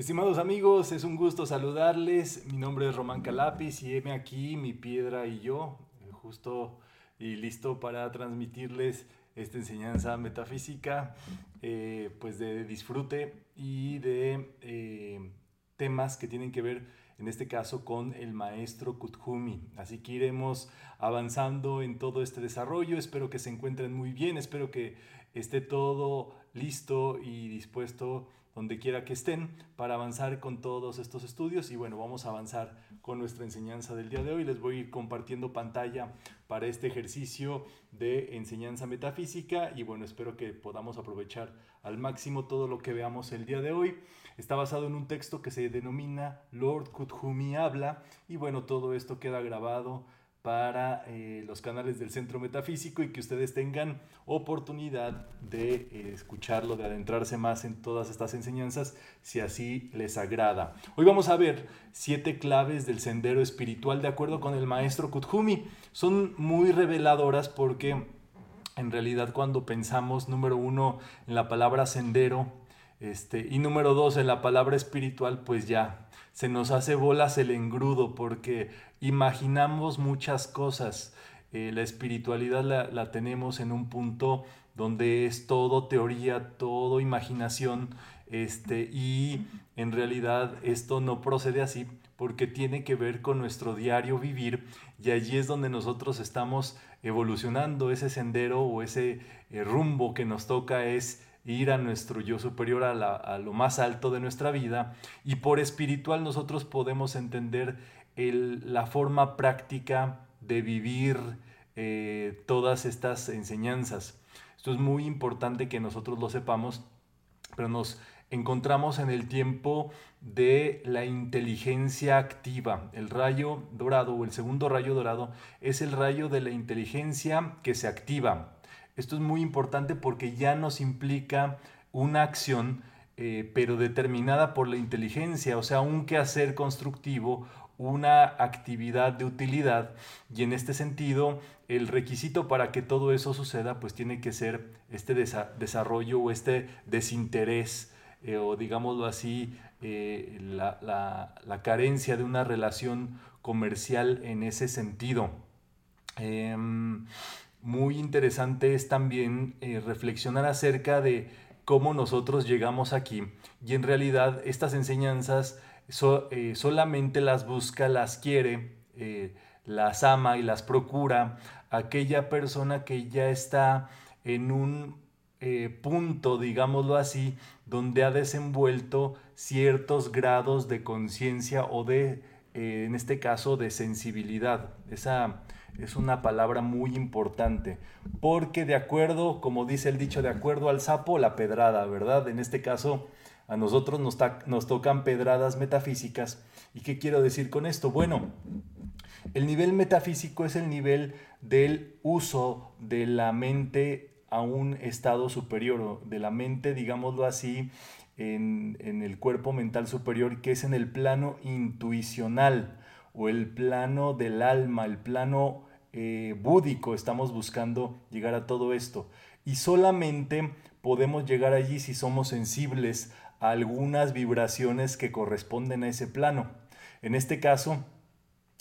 Estimados amigos, es un gusto saludarles. Mi nombre es Román Calapis y heme aquí mi piedra y yo, eh, justo y listo para transmitirles esta enseñanza metafísica, eh, pues de disfrute y de eh, temas que tienen que ver, en este caso, con el maestro Kuthumi. Así que iremos avanzando en todo este desarrollo. Espero que se encuentren muy bien, espero que esté todo listo y dispuesto donde quiera que estén para avanzar con todos estos estudios y bueno, vamos a avanzar con nuestra enseñanza del día de hoy. Les voy a ir compartiendo pantalla para este ejercicio de enseñanza metafísica y bueno, espero que podamos aprovechar al máximo todo lo que veamos el día de hoy. Está basado en un texto que se denomina Lord Kuthumi habla y bueno, todo esto queda grabado para eh, los canales del Centro Metafísico y que ustedes tengan oportunidad de eh, escucharlo, de adentrarse más en todas estas enseñanzas, si así les agrada. Hoy vamos a ver siete claves del sendero espiritual de acuerdo con el maestro Kuthumi. Son muy reveladoras porque en realidad cuando pensamos, número uno, en la palabra sendero, este, y número dos, en la palabra espiritual, pues ya se nos hace bolas el engrudo porque imaginamos muchas cosas. Eh, la espiritualidad la, tenemos en un punto donde es todo teoría, todo imaginación, este, y en realidad esto no procede así porque tiene que ver con nuestro diario vivir y allí es donde nosotros estamos evolucionando ese sendero o ese eh, rumbo que nos toca es ir a nuestro yo superior, a, lo más alto de nuestra vida. Y por espiritual nosotros podemos entender la forma práctica de vivir eh, todas estas enseñanzas. Esto es muy importante que nosotros lo sepamos, pero nos encontramos en el tiempo de la inteligencia activa. El rayo dorado o el segundo rayo dorado es el rayo de la inteligencia que se activa. Esto es muy importante porque ya nos implica una acción, eh, pero determinada por la inteligencia, o sea, un quehacer constructivo, una actividad de utilidad y en este sentido el requisito para que todo eso suceda pues tiene que ser este desarrollo o este desinterés eh, o digámoslo así eh, la, carencia de una relación comercial en ese sentido. Muy interesante es también eh, reflexionar acerca de cómo nosotros llegamos aquí y en realidad estas enseñanzas eh, solamente las busca, las quiere, eh, las ama y las procura aquella persona que ya está en un punto, digámoslo así, donde ha desenvuelto ciertos grados de conciencia o de, en este caso, de sensibilidad. Esa es una palabra muy importante, porque de acuerdo, como dice el dicho, de acuerdo al sapo, la pedrada, ¿verdad? En este caso, a nosotros nos, nos tocan pedradas metafísicas. ¿Y qué quiero decir con esto? Bueno, el nivel metafísico es el nivel del uso de la mente a un estado superior, de la mente, digámoslo así, en, en, el cuerpo mental superior, que es en el plano intuicional o el plano del alma, el plano eh, búdico, estamos buscando llegar a todo esto. Y solamente podemos llegar allí si somos sensibles a algunas vibraciones que corresponden a ese plano. En este caso,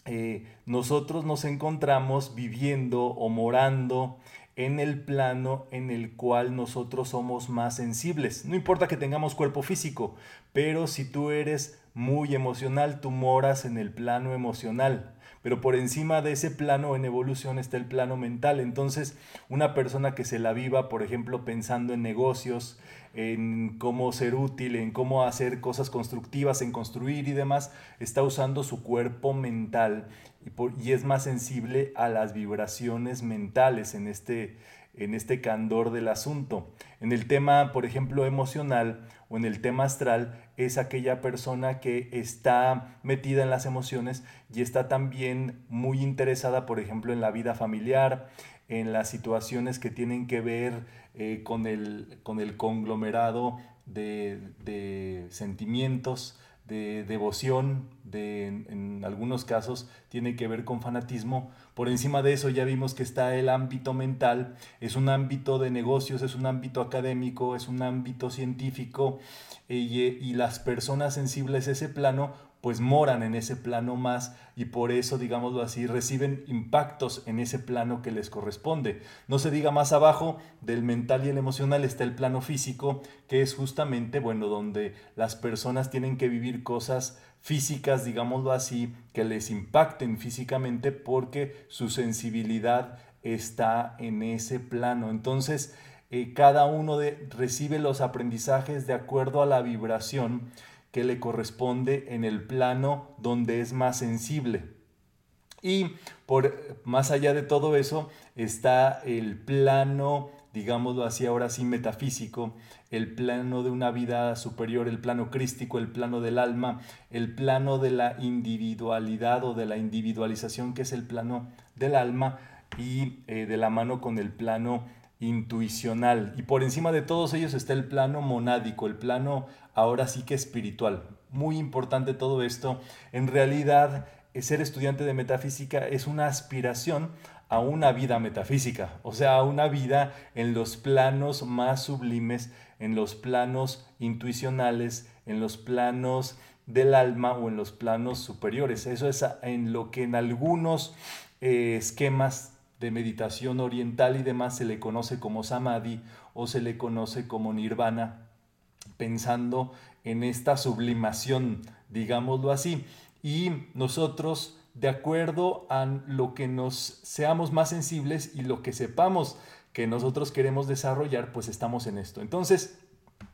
eh, nosotros nos encontramos viviendo o morando en el plano en el cual nosotros somos más sensibles. No importa que tengamos cuerpo físico, pero si tú eres muy emocional, tú moras en el plano emocional pero por encima de ese plano en evolución está el plano mental. Entonces, una persona que se la viva, por ejemplo, pensando en negocios, en cómo ser útil, en cómo hacer cosas constructivas, en construir y demás, está usando su cuerpo mental y, es más sensible a las vibraciones mentales en este, en este candor del asunto. En el tema, por ejemplo, emocional o en el tema astral, es aquella persona que está metida en las emociones y está también muy interesada, por ejemplo, en la vida familiar, en las situaciones que tienen que ver eh, con, el, con el conglomerado de, de sentimientos, de devoción, en, algunos casos tiene que ver con fanatismo. Por encima de eso ya vimos que está el ámbito mental, es un ámbito de negocios, es un ámbito académico, es un ámbito científico y, y las personas sensibles a ese plano pues moran en ese plano más y por eso, digámoslo así, reciben impactos en ese plano que les corresponde. No se diga más abajo del mental y el emocional está el plano físico, que es justamente, bueno, donde las personas tienen que vivir cosas físicas, digámoslo así, que les impacten físicamente porque su sensibilidad está en ese plano. Entonces, eh, cada uno de, recibe los aprendizajes de acuerdo a la vibración que le corresponde en el plano donde es más sensible. Y por más allá de todo eso está el plano, digámoslo así ahora sí metafísico, el plano de una vida superior, el plano crístico, el plano del alma, el plano de la individualidad o de la individualización que es el plano del alma y eh, de la mano con el plano intuicional. Y por encima de todos ellos está el plano monádico, el plano ahora sí que espiritual. Muy importante todo esto. En realidad, ser estudiante de metafísica es una aspiración a una vida metafísica, o sea, a una vida en los planos más sublimes, en los planos intuicionales, en los planos del alma o en los planos superiores. Eso es en lo que en algunos eh, esquemas de meditación oriental y demás se le conoce como samadhi o se le conoce como nirvana, pensando en esta sublimación, digámoslo así. Y nosotros, de acuerdo a lo que nos seamos más sensibles y lo que sepamos que nosotros queremos desarrollar, pues estamos en esto. Entonces,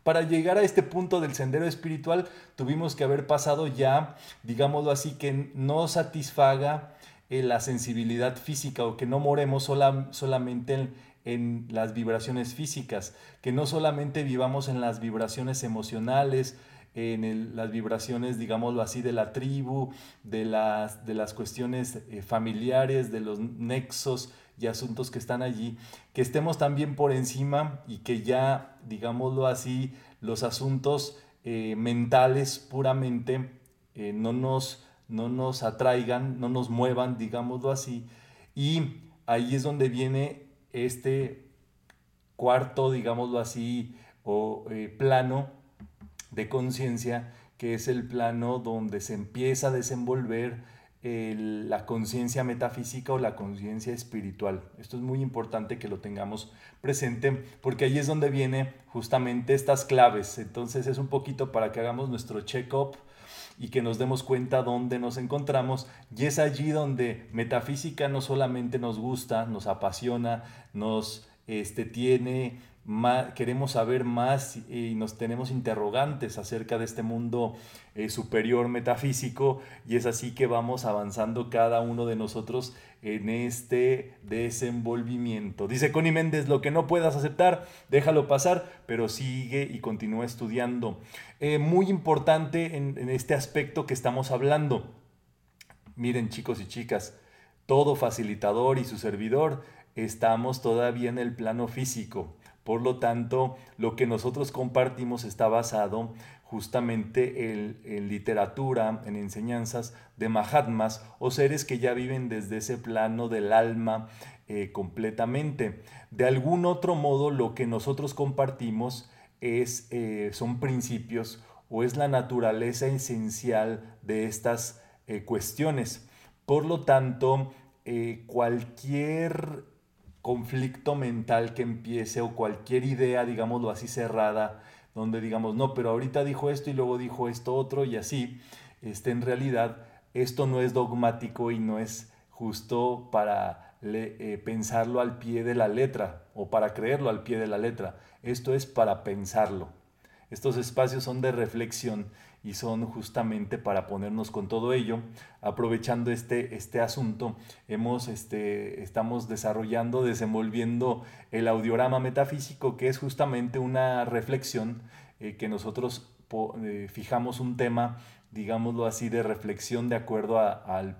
para llegar a este punto del sendero espiritual, tuvimos que haber pasado ya, digámoslo así, que no satisfaga eh, la sensibilidad física o que no moremos solamente en, las vibraciones físicas, que no solamente vivamos en las vibraciones emocionales, en las vibraciones, digámoslo así, de la tribu, de las, de las cuestiones eh, familiares, de los nexos y asuntos que están allí, que estemos también por encima y que ya, digámoslo así, los asuntos eh, mentales puramente no nos no nos atraigan, no nos muevan, digámoslo así. Y ahí es donde viene este cuarto, digámoslo así, o eh, plano de conciencia, que es el plano donde se empieza a desenvolver la conciencia metafísica o la conciencia espiritual. Esto es muy importante que lo tengamos presente porque ahí es donde viene justamente estas claves. Entonces es un poquito para que hagamos nuestro check-up y que nos demos cuenta dónde nos encontramos. Y es allí donde metafísica no solamente nos gusta, nos apasiona, nos este, tiene, queremos saber más y nos tenemos interrogantes acerca de este mundo eh, superior metafísico y es así que vamos avanzando cada uno de nosotros en este desenvolvimiento. Dice Connie Méndez, lo que no puedas aceptar, déjalo pasar, pero sigue y continúa estudiando. Eh, muy importante en, en este aspecto que estamos hablando. Miren chicos y chicas, todo facilitador y su servidor estamos todavía en el plano físico. Por lo tanto, lo que nosotros compartimos está basado justamente en, literatura, en enseñanzas de Mahatmas o seres que ya viven desde ese plano del alma eh, completamente. De algún otro modo, lo que nosotros compartimos es, eh, son principios o es la naturaleza esencial de estas eh, cuestiones. Por lo tanto, cualquier conflicto mental que empiece o cualquier idea, digámoslo así, cerrada, donde digamos, no, pero ahorita dijo esto y luego dijo esto otro y así, este, en realidad esto no es dogmático y no es justo para eh, pensarlo al pie de la letra o para creerlo al pie de la letra. Esto es para pensarlo. Estos espacios son de reflexión y son justamente para ponernos con todo ello. Aprovechando este, este asunto, hemos, este, estamos desarrollando, desenvolviendo el audiorama metafísico, que es justamente una reflexión eh, que nosotros eh, fijamos un tema, digámoslo así, de reflexión de acuerdo al,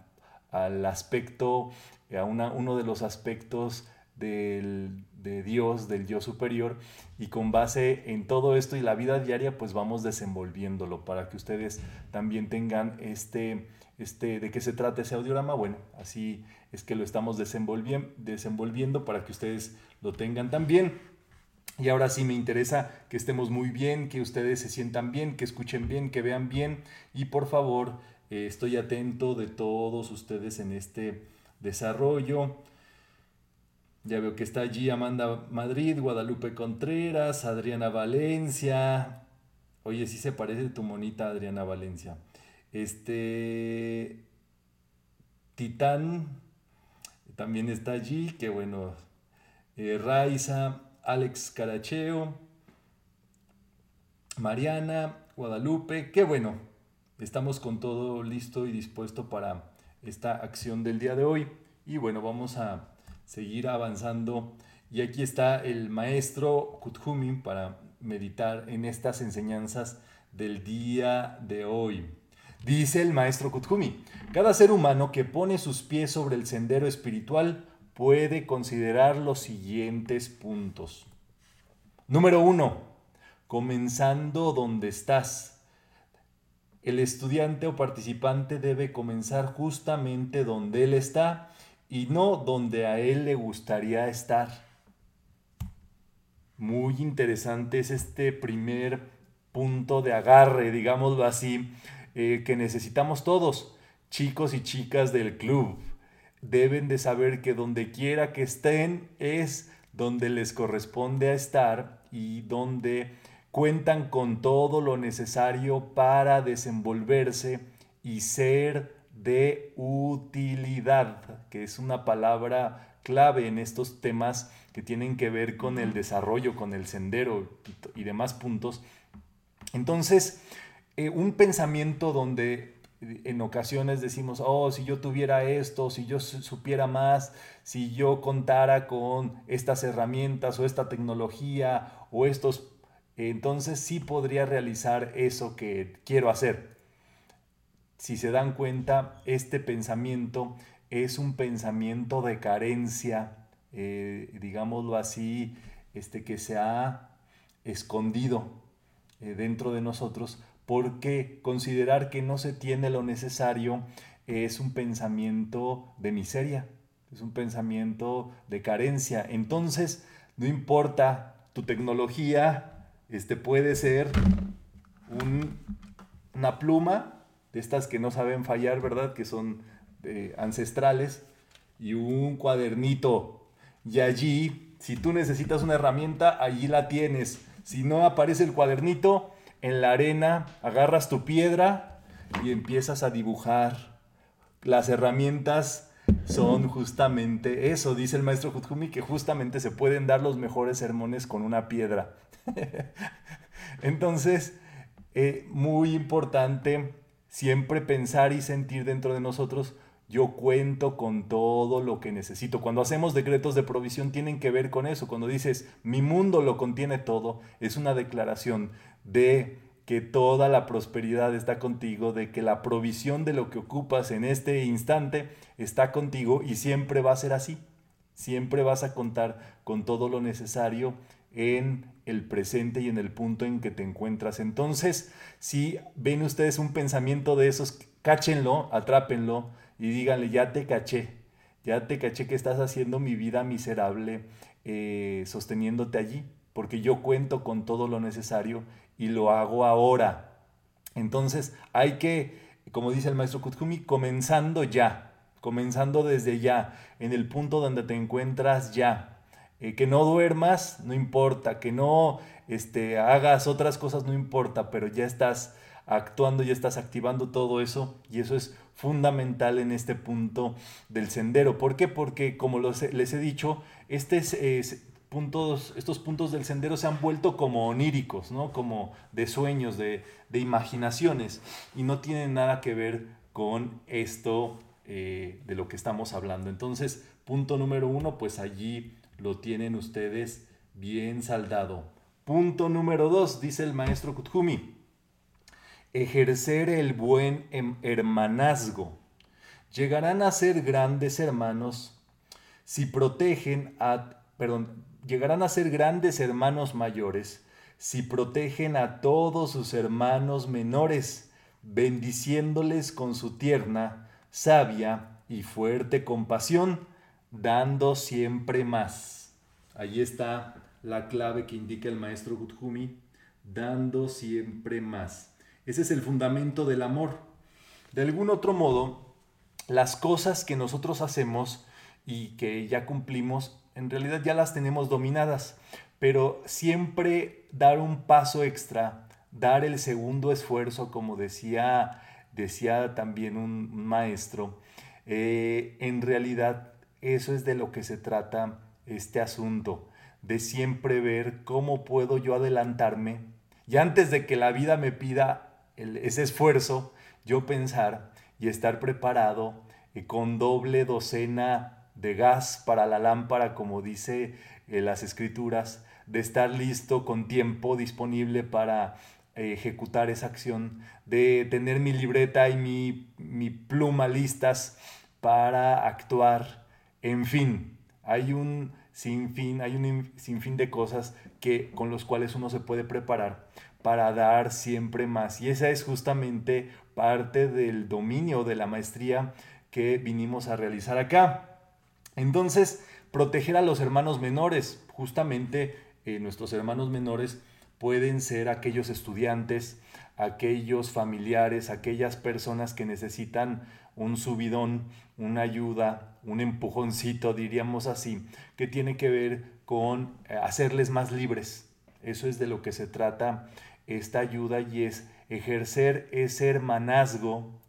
aspecto, a una, uno de los aspectos de Dios, del Dios superior, y con base en todo esto y la vida diaria, pues vamos desenvolviéndolo para que ustedes también tengan este, este, de qué se trata ese audiograma. Bueno, así es que lo estamos desenvolviendo para que ustedes lo tengan también. Y ahora sí me interesa que estemos muy bien, que ustedes se sientan bien, que escuchen bien, que vean bien y por favor eh, estoy atento de todos ustedes en este desarrollo. Ya veo que está allí Amanda Madrid, Guadalupe Contreras, Adriana Valencia. Oye, sí se parece tu monita Adriana Valencia. Este Titán también está allí, qué bueno. Eh, Raiza, Alex Caracheo, Mariana, Guadalupe, qué bueno. Estamos con todo listo y dispuesto para esta acción del día de hoy. Y bueno, vamos a seguir avanzando. Y aquí está el maestro Kuthumi para meditar en estas enseñanzas del día de hoy. Dice el maestro Kuthumi, cada ser humano que pone sus pies sobre el sendero espiritual puede considerar los siguientes puntos. Número uno, comenzando donde estás. El estudiante o participante debe comenzar justamente donde él está y no donde a él le gustaría estar. Muy interesante es este primer punto de agarre, digámoslo así, eh, que necesitamos todos, chicos y chicas del club. Deben de saber que donde quiera que estén es donde les corresponde a estar y donde cuentan con todo lo necesario para desenvolverse y ser de utilidad, que es una palabra clave en estos temas que tienen que ver con el desarrollo, con el sendero y, demás puntos. Entonces, eh, un pensamiento donde en ocasiones decimos, oh, si yo tuviera esto, si yo supiera más, si yo contara con estas herramientas o esta tecnología o estos, entonces sí podría realizar eso que quiero hacer si se dan cuenta, este pensamiento es un pensamiento de carencia, eh, digámoslo así, este, que se ha escondido eh, dentro de nosotros, porque considerar que no se tiene lo necesario es un pensamiento de miseria, es un pensamiento de carencia. Entonces, no importa tu tecnología, este puede ser una pluma de estas que no saben fallar, ¿verdad? Que son eh, ancestrales, y un cuadernito. Y allí, si tú necesitas una herramienta, allí la tienes. Si no aparece el cuadernito, en la arena agarras tu piedra y empiezas a dibujar. Las herramientas son justamente eso, dice el maestro Jutkumi, que justamente se pueden dar los mejores sermones con una piedra. Entonces, eh, muy importante siempre pensar y sentir dentro de nosotros, yo cuento con todo lo que necesito. Cuando hacemos decretos de provisión tienen que ver con eso. Cuando dices, mi mundo lo contiene todo, es una declaración de que toda la prosperidad está contigo, de que la provisión de lo que ocupas en este instante está contigo y siempre va a ser así. Siempre vas a contar con todo lo necesario en el presente y en el punto en que te encuentras. Entonces, si ven ustedes un pensamiento de esos, cáchenlo, atrápenlo y díganle, ya te caché, ya te caché que estás haciendo mi vida miserable eh, sosteniéndote allí, porque yo cuento con todo lo necesario y lo hago ahora. Entonces, hay que, como dice el maestro Kutkumi, comenzando ya, comenzando desde ya, en el punto donde te encuentras ya eh, que no duermas, no importa, que no este, hagas otras cosas, no importa, pero ya estás actuando, ya estás activando todo eso y eso es fundamental en este punto del sendero. ¿Por qué? Porque como les he dicho, este puntos, estos puntos del sendero se han vuelto como oníricos, ¿no? como de sueños, de, imaginaciones y no tienen nada que ver con esto eh, de lo que estamos hablando. Entonces, punto número uno, pues allí lo tienen ustedes bien saldado. Punto número dos, dice el maestro Kuthumi. Ejercer el buen hermanazgo. Llegarán a ser grandes hermanos si protegen a, perdón, llegarán a ser grandes hermanos mayores, si protegen a todos sus hermanos menores, bendiciéndoles con su tierna, sabia y fuerte compasión, dando siempre más. Allí está la clave que indica el maestro Guthumi, dando siempre más. Ese es el fundamento del amor. De algún otro modo, las cosas que nosotros hacemos y que ya cumplimos, en realidad ya las tenemos dominadas, pero siempre dar un paso extra, dar el segundo esfuerzo, como decía, decía también un maestro, eh, en realidad eso es de lo que se trata este asunto, de siempre ver cómo puedo yo adelantarme y antes de que la vida me pida ese esfuerzo, yo pensar y estar preparado eh, con doble docena de gas para la lámpara, como dice eh, las escrituras, de estar listo con tiempo disponible para eh, ejecutar esa acción, de tener mi libreta y mi, mi pluma listas para actuar. En fin, hay un sinfín, hay un sinfín de cosas que, con los cuales uno se puede preparar para dar siempre más. Y esa es justamente parte del dominio de la maestría que vinimos a realizar acá. Entonces, proteger a los hermanos menores. Justamente eh, nuestros hermanos menores pueden ser aquellos estudiantes, aquellos familiares, aquellas personas que necesitan un subidón, una ayuda, un empujoncito, diríamos así, que tiene que ver con eh, hacerles más libres. Eso es de lo que se trata esta ayuda y es ejercer ese hermanazgo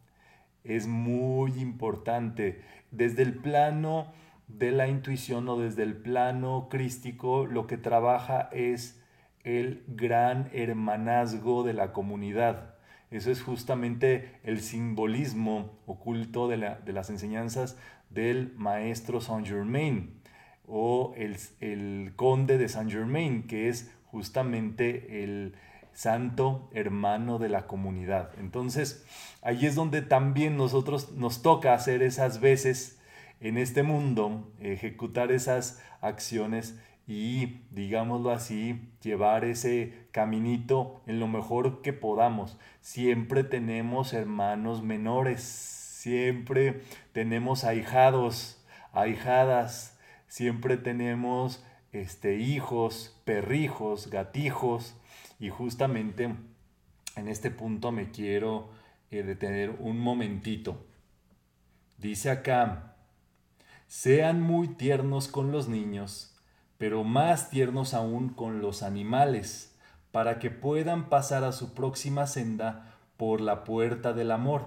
es muy importante. Desde el plano de la intuición o desde el plano crístico, lo que trabaja es el gran hermanazgo de la comunidad. Eso es justamente el simbolismo oculto de, las enseñanzas del maestro Saint Germain o el, el conde de Saint Germain, que es justamente el, santo hermano de la comunidad. Entonces, ahí es donde también nosotros nos toca hacer esas veces en este mundo, ejecutar esas acciones y, digámoslo así, llevar ese caminito en lo mejor que podamos. Siempre tenemos hermanos menores, siempre tenemos ahijados, ahijadas, siempre tenemos este, hijos, perrijos, gatijos, y justamente en este punto me quiero eh, detener un momentito. Dice acá, sean muy tiernos con los niños, pero más tiernos aún con los animales, para que puedan pasar a su próxima senda por la puerta del amor.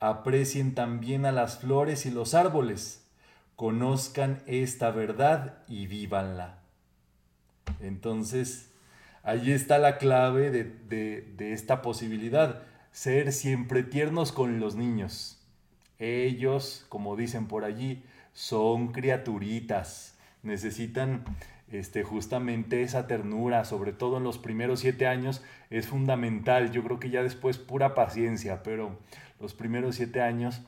Aprecien también a las flores y los árboles. Conozcan esta verdad y vívanla. Entonces, Allí está la clave de, esta posibilidad, ser siempre tiernos con los niños. Ellos, como dicen por allí, son criaturitas, necesitan este, justamente esa ternura, sobre todo en los primeros siete años, es fundamental. Yo creo que ya después pura paciencia, pero los primeros siete años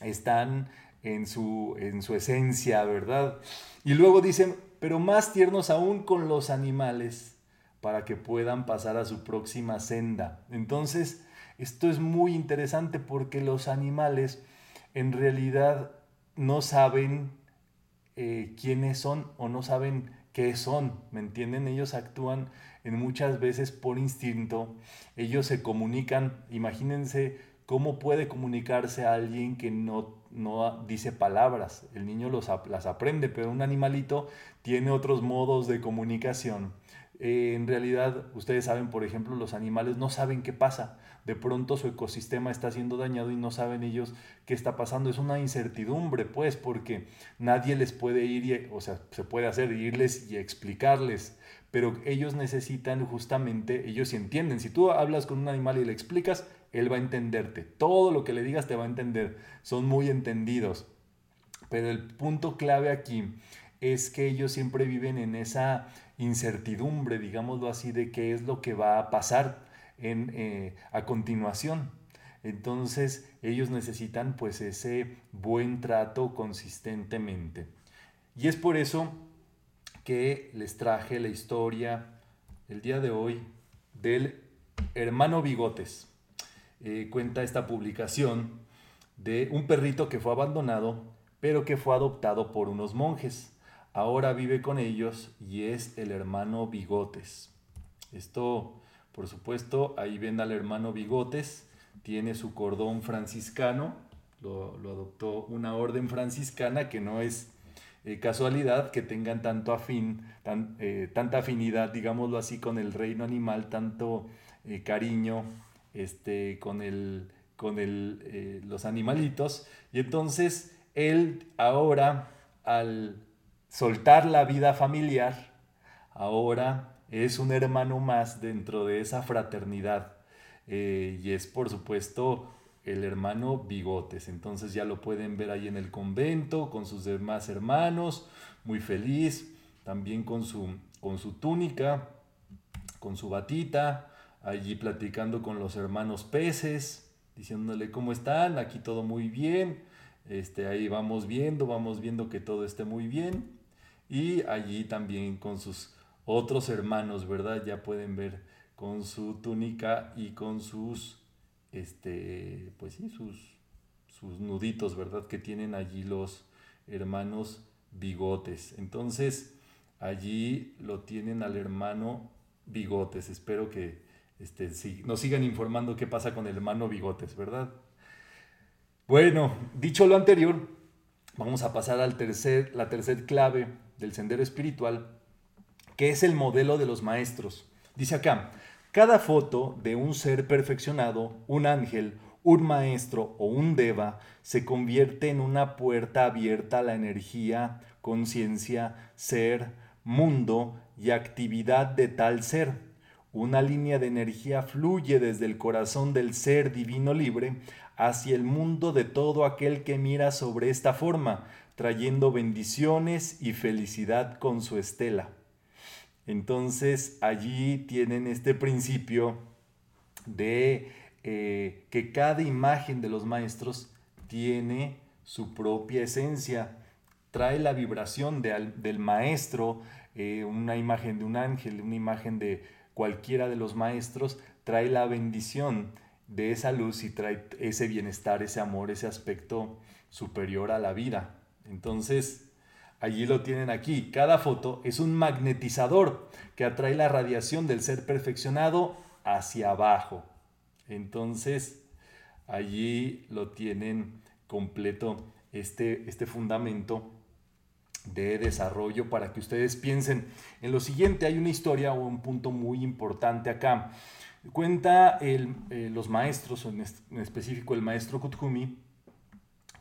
están en su, en su esencia, ¿verdad? Y luego dicen, pero más tiernos aún con los animales para que puedan pasar a su próxima senda. Entonces, esto es muy interesante porque los animales en realidad no saben eh, quiénes son o no saben qué son, ¿me entienden? Ellos actúan en muchas veces por instinto, ellos se comunican, imagínense cómo puede comunicarse a alguien que no, no dice palabras, el niño los, las aprende, pero un animalito tiene otros modos de comunicación eh, en realidad, ustedes saben, por ejemplo, los animales no saben qué pasa. De pronto su ecosistema está siendo dañado y no saben ellos qué está pasando. Es una incertidumbre, pues, porque nadie les puede ir, o sea, se puede hacer irles y explicarles, pero ellos necesitan justamente, ellos entienden. Si tú hablas con un animal y le explicas, él va a entenderte. Todo lo que le digas te va a entender. Son muy entendidos. Pero el punto clave aquí es que ellos siempre viven en esa incertidumbre, digámoslo así, de qué es lo que va a pasar eh, a continuación. Entonces ellos necesitan pues ese buen trato consistentemente. Y es por eso que les traje la historia el día de hoy del hermano Bigotes. Eh, cuenta esta publicación de un perrito que fue abandonado, pero que fue adoptado por unos monjes. Ahora vive con ellos y es el hermano Bigotes. Esto, por supuesto, ahí ven al hermano Bigotes, tiene su cordón franciscano, lo, adoptó una orden franciscana que no es eh, casualidad que tengan tanto afín, tan, eh, tanta afinidad, digámoslo así, con el reino animal, tanto eh, cariño este, con, el, con el, los animalitos. Y entonces él ahora, al soltar la vida familiar, ahora es un hermano más dentro de esa fraternidad. y es, por supuesto, el hermano Bigotes. Entonces ya lo pueden ver ahí en el convento con sus demás hermanos, muy feliz, también con su, con su túnica, con su batita, allí platicando con los hermanos peces, diciéndole cómo están, aquí todo muy bien, este, ahí vamos viendo, vamos viendo que todo esté muy bien, y allí también con sus otros hermanos, ¿verdad? Ya pueden ver con su túnica y con sus este, pues sí, sus, sus nuditos, ¿verdad? Que tienen allí los hermanos bigotes. Entonces, allí lo tienen al hermano bigotes. Espero que este, nos sigan informando qué pasa con el hermano bigotes, ¿verdad? Bueno, dicho lo anterior, vamos a pasar al tercer, la tercer clave del sendero espiritual, que es el modelo de los maestros. Dice acá, cada foto de un ser perfeccionado, un ángel, un maestro o un deva se convierte en una puerta abierta a la energía, conciencia, ser, mundo y actividad de tal ser. Una línea de energía fluye desde el corazón del ser divino libre hacia el mundo de todo aquel que mira sobre esta forma, trayendo bendiciones y felicidad con su estela. Entonces allí tienen este principio de eh, que cada imagen de los maestros tiene su propia esencia, trae la vibración del maestro, eh, una imagen de un ángel, una imagen de cualquiera de los maestros, trae la bendición de esa luz y trae ese bienestar, ese amor, ese aspecto superior a la vida. Entonces, Allí lo tienen aquí. Cada foto es un magnetizador que atrae la radiación del ser perfeccionado hacia abajo. Entonces, allí lo tienen completo este, este fundamento de desarrollo para que ustedes piensen en lo siguiente. Hay una historia o un punto muy importante acá. Cuenta eh, los maestros, en, específico el maestro Kuthumi,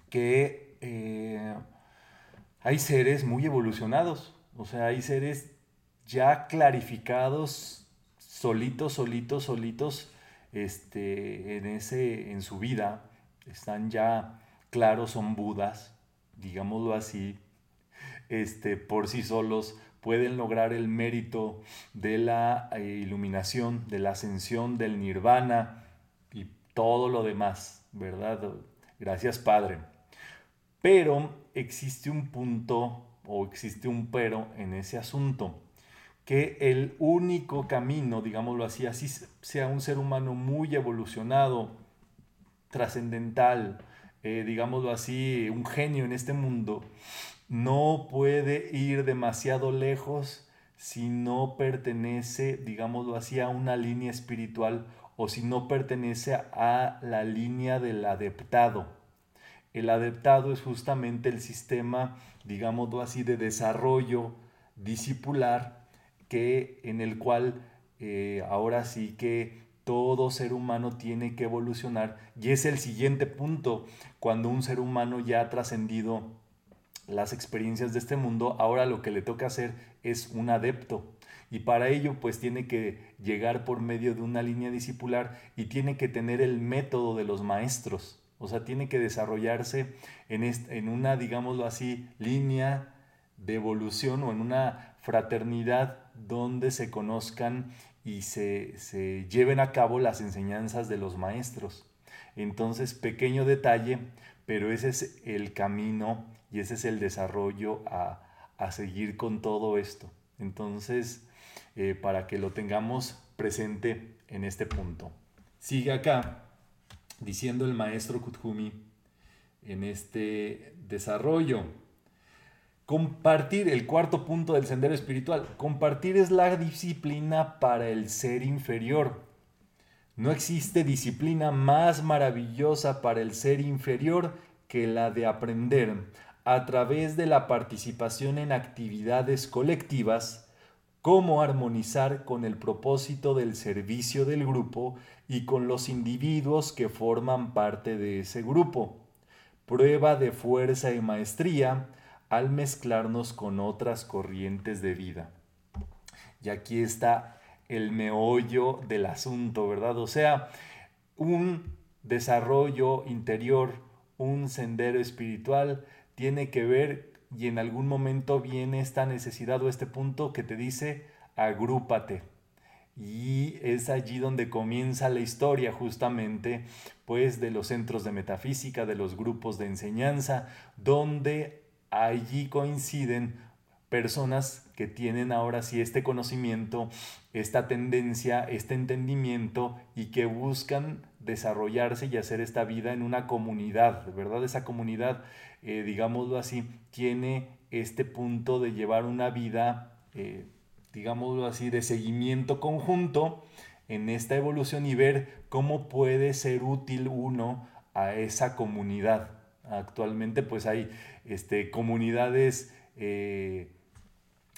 que eh, hay seres muy evolucionados, o sea, hay seres ya clarificados, solitos, solitos, solitos, este, en, ese, en su vida, están ya claros, son budas, digámoslo así, este, por sí solos pueden lograr el mérito de la eh, iluminación, de la ascensión, del nirvana y todo lo demás, ¿verdad? Gracias Padre. Pero existe un punto o existe un pero en ese asunto, que el único camino, digámoslo así, así sea un ser humano muy evolucionado, trascendental, eh, digámoslo así, un genio en este mundo, no puede ir demasiado lejos si no pertenece, digámoslo así, a una línea espiritual o si no pertenece a la línea del adeptado. El adaptado es justamente el sistema, digámoslo así, de desarrollo discipular que, en el cual eh, ahora sí que todo ser humano tiene que evolucionar y es el siguiente punto, cuando un ser humano ya ha trascendido las experiencias de este mundo, ahora lo que le toca hacer es un adepto. Y para ello pues tiene que llegar por medio de una línea discipular y tiene que tener el método de los maestros. O sea, tiene que desarrollarse en, en una, digámoslo así, línea de evolución o en una fraternidad donde se conozcan y se, se, lleven a cabo las enseñanzas de los maestros. Entonces, pequeño detalle, pero ese es el camino y ese es el desarrollo a, a seguir con todo esto. Entonces, eh, para que lo tengamos presente en este punto. Sigue acá diciendo el maestro Kuthumi en este desarrollo. Compartir, el cuarto punto del sendero espiritual, compartir es la disciplina para el ser inferior. No existe disciplina más maravillosa para el ser inferior que la de aprender a través de la participación en actividades colectivas cómo armonizar con el propósito del servicio del grupo y con los individuos que forman parte de ese grupo. Prueba de fuerza y maestría al mezclarnos con otras corrientes de vida. Y aquí está el meollo del asunto, ¿verdad? O sea, un desarrollo interior, un sendero espiritual, tiene que ver y en algún momento viene esta necesidad o este punto que te dice, agrúpate. Y es allí donde comienza la historia justamente, pues, de los centros de metafísica, de los grupos de enseñanza, donde allí coinciden personas que tienen ahora sí este conocimiento, esta tendencia, este entendimiento y que buscan desarrollarse y hacer esta vida en una comunidad, ¿verdad? Esa comunidad, eh, digámoslo así, tiene este punto de llevar una vida, eh, digámoslo así, de seguimiento conjunto en esta evolución y ver cómo puede ser útil uno a esa comunidad. Actualmente pues hay este, comunidades eh,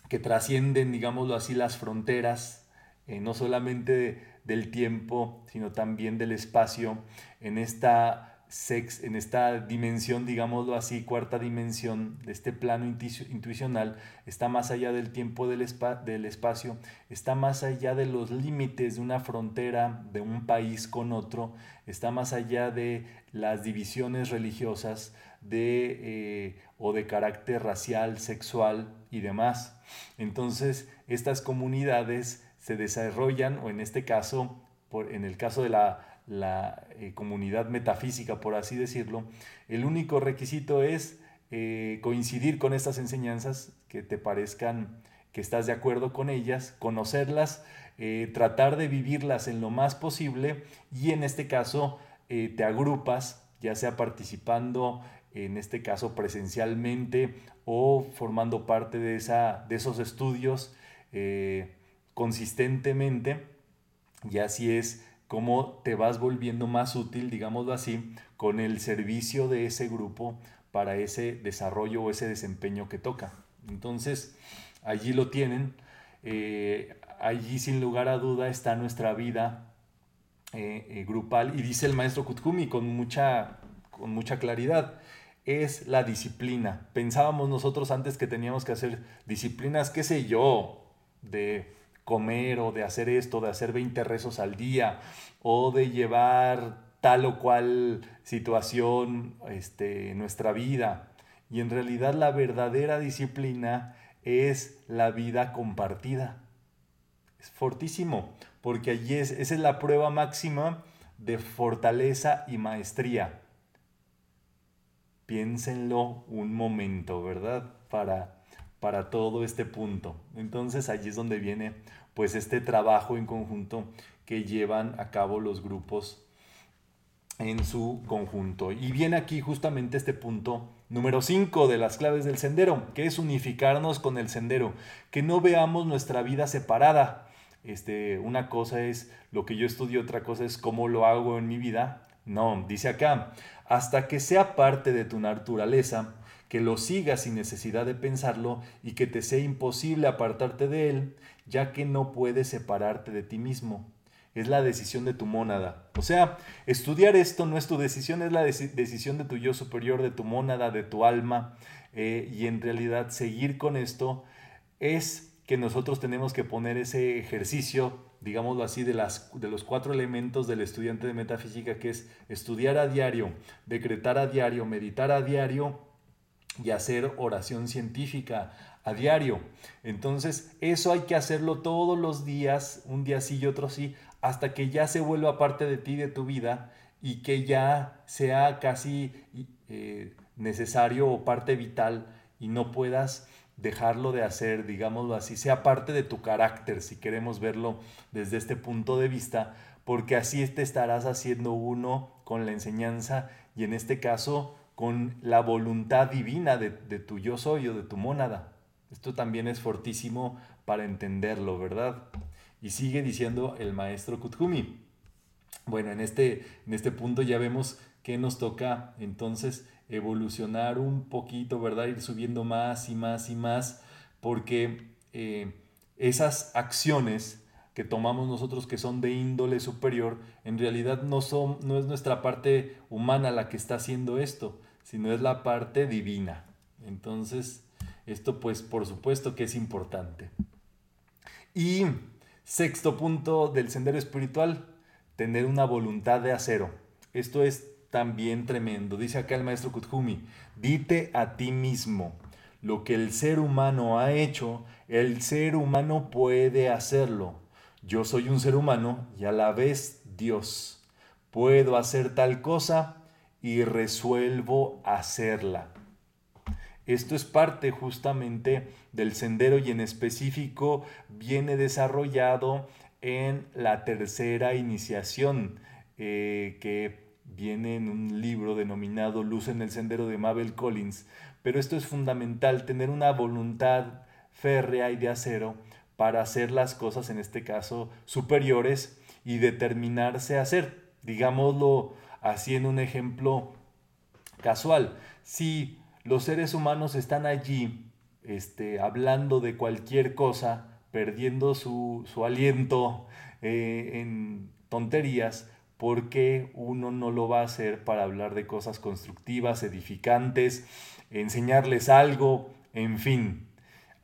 que trascienden, digámoslo así, las fronteras, no solamente del tiempo, sino también del espacio, en esta sex, en esta dimensión, digámoslo así, cuarta dimensión de este plano intuicional, está más allá del tiempo del, del espacio, está más allá de los límites de una frontera de un país con otro, está más allá de las divisiones religiosas de, eh, o de carácter racial, sexual y demás. Entonces, estas comunidades se desarrollan, o en este caso, por, en el caso de la la eh, comunidad metafísica, por así decirlo, el único requisito es eh, coincidir con estas enseñanzas, que te parezcan que estás de acuerdo con ellas, conocerlas, eh, tratar de vivirlas en lo más posible y en este caso te agrupas, ya sea participando, en este caso presencialmente o formando parte de, esa, de esos estudios consistentemente, y así es cómo te vas volviendo más útil, digámoslo así, con el servicio de ese grupo para ese desarrollo o ese desempeño que toca. Entonces, allí lo tienen. Eh, allí sin lugar a duda está nuestra vida eh, eh, grupal y dice el maestro Kutkumi con mucha, con mucha claridad, es la disciplina. Pensábamos nosotros antes que teníamos que hacer disciplinas, qué sé yo, de comer o de hacer esto, de hacer 20 rezos al día o de llevar tal o cual situación este, en nuestra vida. Y en realidad la verdadera disciplina es la vida compartida. Es fortísimo, porque allí es, esa es la prueba máxima de fortaleza y maestría. Piénsenlo un momento, ¿verdad? Para para todo este punto. Entonces allí es donde viene pues este trabajo en conjunto que llevan a cabo los grupos en su conjunto. Y viene aquí justamente este punto número 5 de las claves del sendero, que es unificarnos con el sendero, que no veamos nuestra vida separada. Este, una cosa es lo que yo estudio, otra cosa es cómo lo hago en mi vida. No, dice acá, hasta que sea parte de tu naturaleza, que lo sigas sin necesidad de pensarlo y que te sea imposible apartarte de él, ya que no puedes separarte de ti mismo. Es la decisión de tu mónada. O sea, estudiar esto no es tu decisión, es la decisión de tu yo superior, de tu mónada, de tu alma. Eh, y en realidad seguir con esto es que nosotros tenemos que poner ese ejercicio, digámoslo así, de, las, de los cuatro elementos del estudiante de metafísica, que es estudiar a diario, decretar a diario, meditar a diario y hacer oración científica a diario. Entonces, eso hay que hacerlo todos los días, un día sí y otro sí, hasta que ya se vuelva parte de ti, de tu vida, y que ya sea casi eh, necesario o parte vital y no puedas dejarlo de hacer, digámoslo así, sea parte de tu carácter, si queremos verlo desde este punto de vista, porque así te estarás haciendo uno con la enseñanza y en este caso con la voluntad divina de, tu yo soy o de tu mónada. Esto también es fortísimo para entenderlo, ¿verdad? Y sigue diciendo el maestro Kuthumi. Bueno, en este, en este punto ya vemos que nos toca entonces evolucionar un poquito, ¿verdad? Ir subiendo más y más y más, porque eh, esas acciones que tomamos nosotros que son de índole superior, en realidad no, son, no es nuestra parte humana la que está haciendo esto, sino es la parte divina. Entonces, esto pues por supuesto que es importante. Y sexto punto del sendero espiritual, tener una voluntad de acero. Esto es también tremendo. Dice acá el maestro Kuthumi, dite a ti mismo, lo que el ser humano ha hecho, el ser humano puede hacerlo. Yo soy un ser humano y a la vez Dios. Puedo hacer tal cosa y resuelvo hacerla. Esto es parte justamente del sendero y en específico viene desarrollado en la tercera iniciación eh, que viene en un libro denominado Luz en el Sendero de Mabel Collins, pero esto es fundamental, tener una voluntad férrea y de acero para hacer las cosas, en este caso, superiores y determinarse a hacer. Digámoslo así en un ejemplo casual. Si los seres humanos están allí este, hablando de cualquier cosa, perdiendo su, aliento eh, en tonterías, ¿por qué uno no lo va a hacer para hablar de cosas constructivas, edificantes, enseñarles algo, en fin?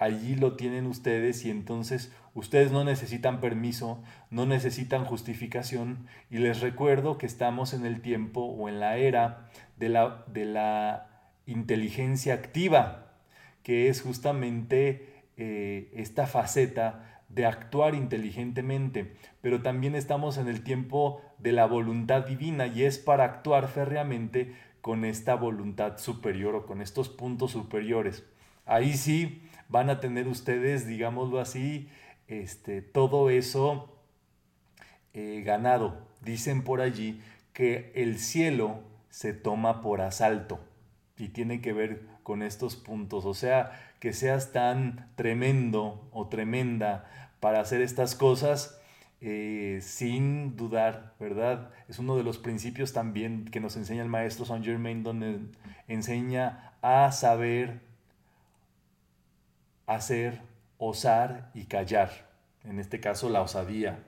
Allí lo tienen ustedes y entonces ustedes no necesitan permiso, no necesitan justificación y les recuerdo que estamos en el tiempo o en la era de la, de la inteligencia activa, que es justamente eh, esta faceta de actuar inteligentemente, pero también estamos en el tiempo de la voluntad divina y es para actuar férreamente con esta voluntad superior o con estos puntos superiores. Ahí sí van a tener ustedes, digámoslo así, este, todo eso eh, ganado. Dicen por allí que el cielo se toma por asalto y tiene que ver con estos puntos. O sea, que seas tan tremendo o tremenda para hacer estas cosas eh, sin dudar, ¿verdad? Es uno de los principios también que nos enseña el maestro Saint Germain, donde enseña a saber, hacer, osar y callar. En este caso, la osadía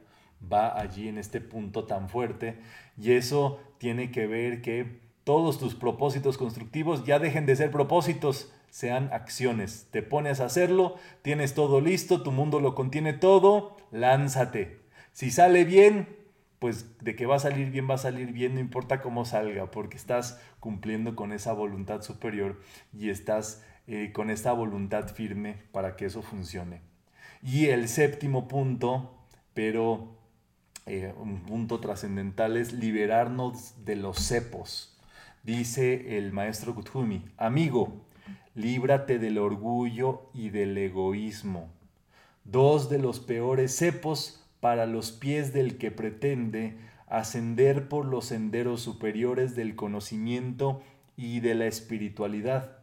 va allí en este punto tan fuerte y eso tiene que ver que todos tus propósitos constructivos ya dejen de ser propósitos sean acciones. Te pones a hacerlo, tienes todo listo, tu mundo lo contiene todo, lánzate. Si sale bien, pues de que va a salir bien, va a salir bien, no importa cómo salga, porque estás cumpliendo con esa voluntad superior y estás eh, con esa voluntad firme para que eso funcione. Y el séptimo punto, pero eh, un punto trascendental, es liberarnos de los cepos. Dice el maestro Kuthumi, amigo, líbrate del orgullo y del egoísmo, dos de los peores cepos para los pies del que pretende ascender por los senderos superiores del conocimiento y de la espiritualidad.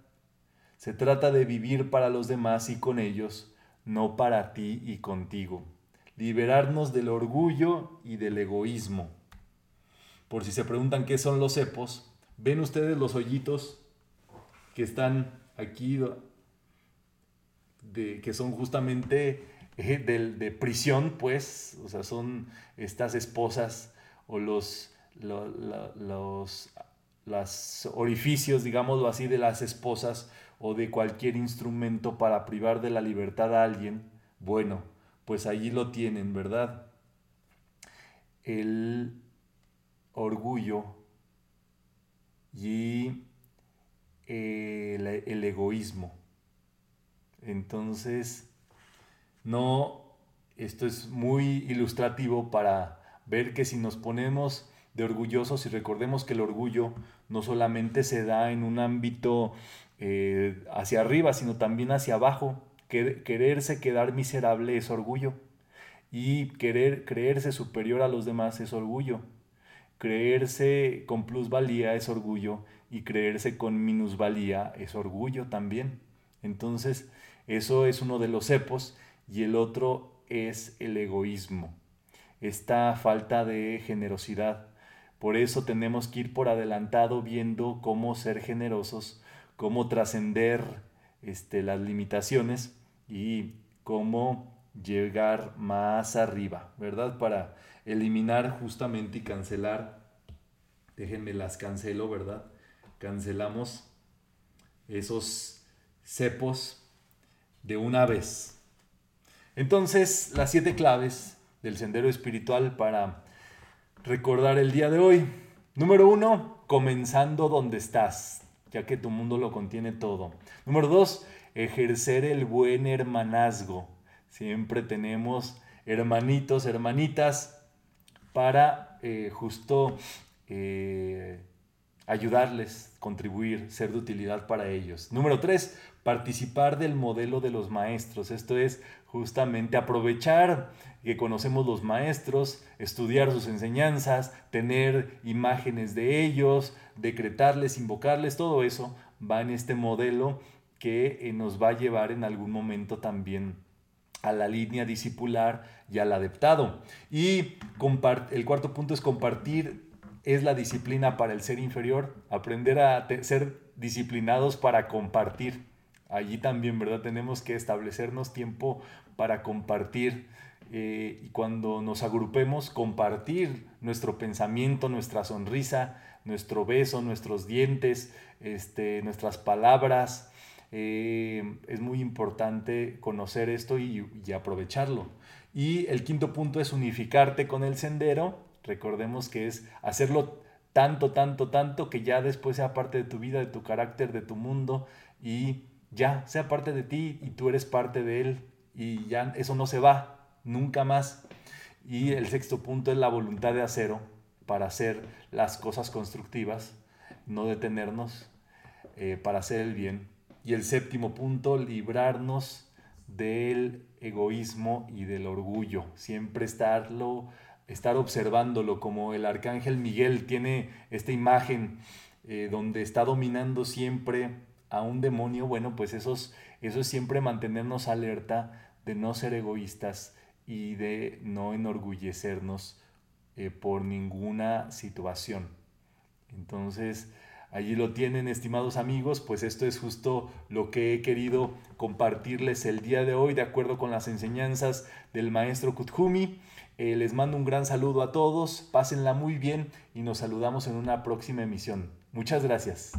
Se trata de vivir para los demás y con ellos, no para ti y contigo. Liberarnos del orgullo y del egoísmo. Por si se preguntan qué son los cepos, ven ustedes los hoyitos que están aquí de, que son justamente eh, de, prisión, pues, o sea, son estas esposas o los, los, orificios, digámoslo así, de las esposas o de cualquier instrumento para privar de la libertad a alguien, bueno, pues allí lo tienen, ¿verdad? El orgullo y el, egoísmo. Entonces, no, esto es muy ilustrativo para ver que si nos ponemos de orgullosos y recordemos que el orgullo no solamente se da en un ámbito eh, hacia arriba, sino también hacia abajo. Quererse quedar miserable es orgullo. Y querer creerse superior a los demás es orgullo. Creerse con plusvalía es orgullo y creerse con minusvalía es orgullo también. Entonces, eso es uno de los cepos y el otro es el egoísmo, esta falta de generosidad. Por eso tenemos que ir por adelantado viendo cómo ser generosos, cómo trascender este, las limitaciones y cómo llegar más arriba, ¿verdad? Para eliminar justamente y cancelar, déjenme las cancelo, ¿verdad? Cancelamos esos cepos de una vez. Entonces, las siete claves del sendero espiritual para recordar el día de hoy. Número uno, comenzando donde estás, ya que tu mundo lo contiene todo. Número dos, ejercer el buen hermanazgo. Siempre tenemos hermanitos, hermanitas, para eh, justo eh, ayudarles, contribuir, ser de utilidad para ellos. Número tres, participar del modelo de los maestros. Esto es justamente aprovechar que conocemos los maestros, estudiar sus enseñanzas, tener imágenes de ellos, decretarles, invocarles, todo eso va en este modelo que eh, nos va a llevar en algún momento también a la línea discipular y al adaptado. Y el cuarto punto es compartir, es la disciplina para el ser inferior, aprender a ser disciplinados para compartir. Allí también, ¿verdad? Tenemos que establecernos tiempo para compartir eh, y cuando nos agrupemos, compartir nuestro pensamiento, nuestra sonrisa, nuestro beso, nuestros dientes, este, nuestras palabras. Eh, es muy importante conocer esto y, y aprovecharlo. Y el quinto punto es unificarte con el sendero. Recordemos que es hacerlo tanto, tanto, tanto que ya después sea parte de tu vida, de tu carácter, de tu mundo y ya sea parte de ti y tú eres parte de él y ya eso no se va, nunca más. Y el sexto punto es la voluntad de acero para hacer las cosas constructivas, no detenernos eh, para hacer el bien. Y el séptimo punto, librarnos del egoísmo y del orgullo. Siempre estarlo, estar observándolo, como el arcángel Miguel tiene esta imagen eh, donde está dominando siempre a un demonio. Bueno, pues eso es siempre mantenernos alerta de no ser egoístas y de no enorgullecernos eh, por ninguna situación. Entonces, allí lo tienen, estimados amigos, pues esto es justo lo que he querido compartirles el día de hoy, de acuerdo con las enseñanzas del maestro Kuthumi. Eh, les mando un gran saludo a todos, pásenla muy bien y nos saludamos en una próxima emisión. Muchas gracias.